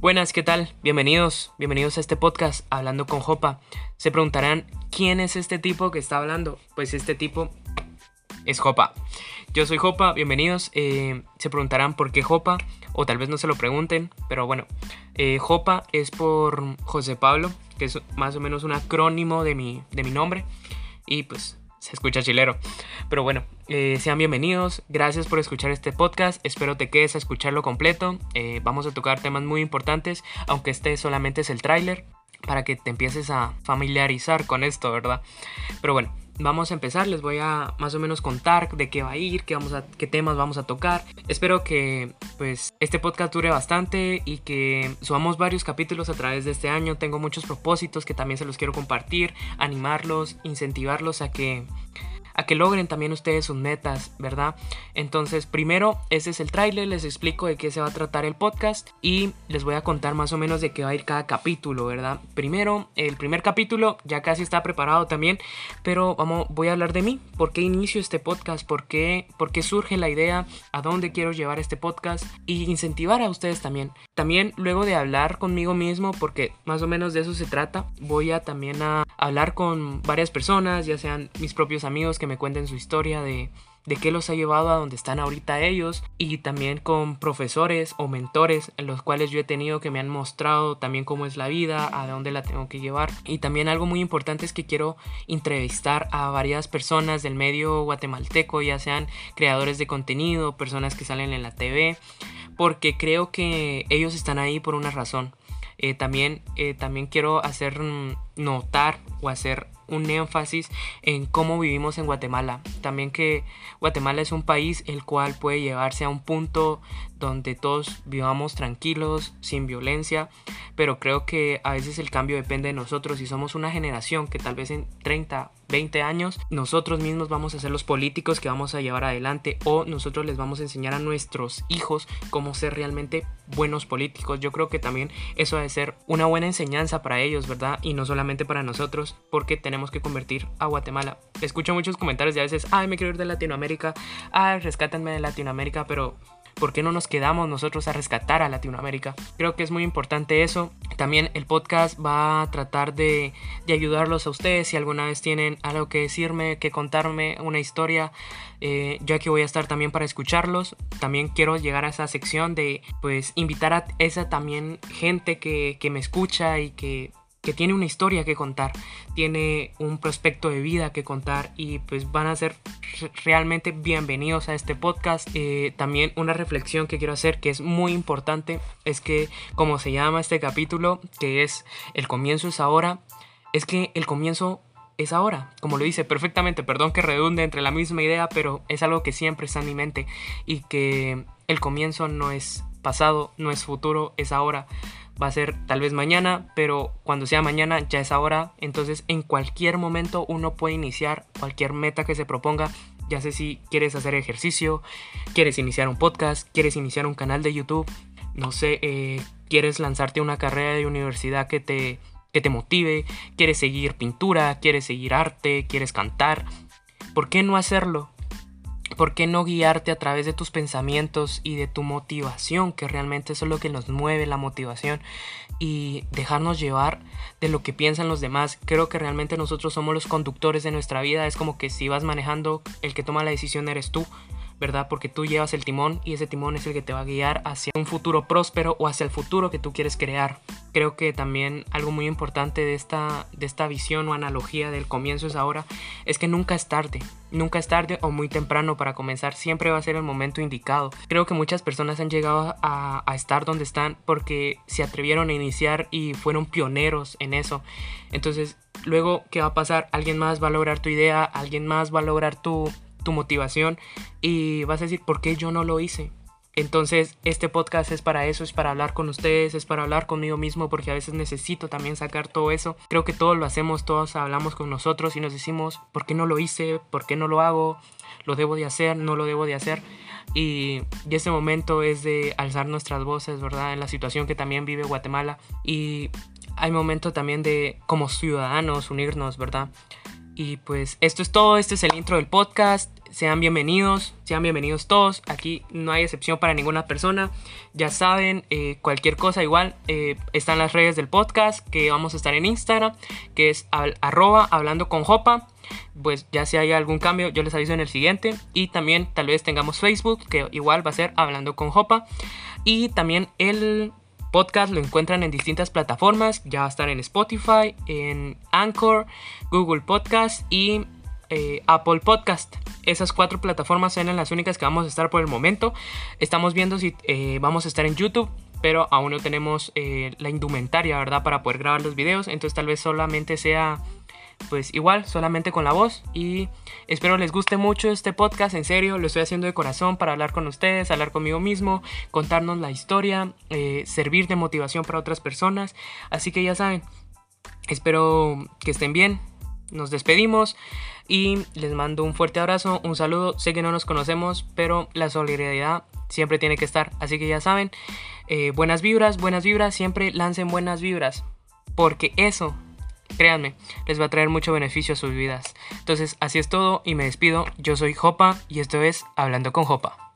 Buenas, ¿qué tal? Bienvenidos, bienvenidos a este podcast Hablando con Jopa. Se preguntarán, ¿quién es este tipo que está hablando? Pues este tipo es Jopa. Yo soy Jopa, bienvenidos. Eh, se preguntarán por qué Jopa, o tal vez no se lo pregunten, pero bueno, eh, Jopa es por José Pablo, que es más o menos un acrónimo de mi, de mi nombre, y pues se escucha chilero. Pero bueno, eh, sean bienvenidos, gracias por escuchar este podcast, espero te quedes a escucharlo completo, eh, vamos a tocar temas muy importantes, aunque este solamente es el tráiler, para que te empieces a familiarizar con esto, ¿verdad? Pero bueno, vamos a empezar, les voy a más o menos contar de qué va a ir, qué, temas vamos a tocar. Espero que pues este podcast dure bastante y que subamos varios capítulos a través de este año. Tengo muchos propósitos que también se los quiero compartir, animarlos, incentivarlos a que a que logren también ustedes sus metas, ¿verdad? Entonces, primero, ese es el tráiler, les explico de qué se va a tratar el podcast y les voy a contar más o menos de qué va a ir cada capítulo, ¿verdad? Primero, el primer capítulo ya casi está preparado también, pero vamos, voy a hablar de mí, por qué inicio este podcast, por qué, por qué surge la idea, a dónde quiero llevar este podcast y incentivar a ustedes también. También luego de hablar conmigo mismo, porque más o menos de eso se trata, voy a también a hablar con varias personas, ya sean mis propios amigos que me cuenten su historia de, de qué los ha llevado a donde están ahorita ellos y también con profesores o mentores en los cuales yo he tenido que me han mostrado también cómo es la vida, a dónde la tengo que llevar y también algo muy importante es que quiero entrevistar a varias personas del medio guatemalteco, ya sean creadores de contenido, personas que salen en la TV, porque creo que ellos están ahí por una razón. Eh, también, eh, también quiero hacer mm, notar o hacer un énfasis en cómo vivimos en Guatemala. También que Guatemala es un país el cual puede llevarse a un punto donde todos vivamos tranquilos, sin violencia, pero creo que a veces el cambio depende de nosotros y somos una generación que tal vez en 30, 20 años nosotros mismos vamos a ser los políticos que vamos a llevar adelante o nosotros les vamos a enseñar a nuestros hijos cómo ser realmente buenos políticos. Yo creo que también eso debe ser una buena enseñanza para ellos, ¿verdad? Y no solamente para nosotros, porque tenemos que convertir a Guatemala. Escucho muchos comentarios de a veces, ay, me quiero ir de Latinoamérica, ay, rescátenme de Latinoamérica, pero ¿por qué no nos quedamos nosotros a rescatar a Latinoamérica? Creo que es muy importante eso. También el podcast va a tratar de, ayudarlos a ustedes si alguna vez tienen algo que decirme, que contarme, una historia. Eh, yo aquí voy a estar también para escucharlos. También quiero llegar a esa sección de pues invitar a esa también gente que, que me escucha y que que tiene una historia que contar, tiene un prospecto de vida que contar y pues van a ser realmente bienvenidos a este podcast. Eh, también una reflexión que quiero hacer que es muy importante es que como se llama este capítulo, que es el comienzo es ahora, es que el comienzo es ahora, como lo dice perfectamente, perdón que redunde entre la misma idea, pero es algo que siempre está en mi mente y que el comienzo no es pasado, no es futuro, es ahora va a ser tal vez mañana, pero cuando sea mañana ya es ahora. Entonces en cualquier momento uno puede iniciar cualquier meta que se proponga. Ya sé si quieres hacer ejercicio, quieres iniciar un podcast, quieres iniciar un canal de YouTube, no sé, eh, quieres lanzarte una carrera de universidad que te, que te motive, quieres seguir pintura, quieres seguir arte, quieres cantar. ¿Por qué no hacerlo? ¿Por qué no guiarte a través de tus pensamientos y de tu motivación? Que realmente eso es lo que nos mueve, la motivación. Y dejarnos llevar de lo que piensan los demás. Creo que realmente nosotros somos los conductores de nuestra vida. Es como que si vas manejando, el que toma la decisión eres tú. ¿Verdad? Porque tú llevas el timón y ese timón es el que te va a guiar hacia un futuro próspero o hacia el futuro que tú quieres crear. Creo que también algo muy importante de esta, de esta visión o analogía del comienzo es ahora es que nunca es tarde. Nunca es tarde o muy temprano para comenzar, siempre va a ser el momento indicado. Creo que muchas personas han llegado a, a estar donde están porque se atrevieron a iniciar y fueron pioneros en eso. Entonces, luego, ¿qué va a pasar? Alguien más va a lograr tu idea, alguien más va a lograr tu, tu motivación y vas a decir, ¿por qué yo no lo hice? Entonces, este podcast es para eso, es para hablar con ustedes, es para hablar conmigo mismo, porque a veces necesito también sacar todo eso. Creo que todos lo hacemos, todos hablamos con nosotros y nos decimos, ¿por qué no lo hice? ¿Por qué no lo hago? ¿Lo debo de hacer? ¿No lo debo de hacer? Y, y ese momento es de alzar nuestras voces, ¿verdad? En la situación que también vive Guatemala. Y hay momento también de, como ciudadanos, unirnos, ¿verdad? Y pues esto es todo, este es el intro del podcast. sean bienvenidos, sean bienvenidos todos. Aquí no hay excepción para ninguna persona. Ya saben, eh, cualquier cosa igual. Eh, están las redes del podcast que vamos a estar en Instagram, que es arroba hablando con Jopa. Pues ya si hay algún cambio, yo les aviso en el siguiente. Y también tal vez tengamos Facebook, que igual va a ser hablando con Jopa. Y también el podcast lo encuentran en distintas plataformas. Ya va a estar en Spotify, en Anchor, Google Podcast y eh, Apple Podcast. Esas cuatro plataformas son las únicas que vamos a estar por el momento. Estamos viendo si eh, vamos a estar en YouTube, pero aún no tenemos eh, la indumentaria, ¿verdad? Para poder grabar los videos. Entonces tal vez solamente sea, pues igual, solamente con la voz. Y espero les guste mucho este podcast. En serio, lo estoy haciendo de corazón para hablar con ustedes, hablar conmigo mismo, contarnos la historia, servir de motivación para otras personas. Así que ya saben, espero que estén bien. Nos despedimos. Y les mando un fuerte abrazo, un saludo. Sé que no nos conocemos, pero la solidaridad siempre tiene que estar. Así que ya saben, eh, buenas vibras, buenas vibras, siempre lancen buenas vibras. Porque eso, créanme, les va a traer mucho beneficio a sus vidas. Entonces, así es todo y me despido. Yo soy Jopa y esto es Hablando con Jopa.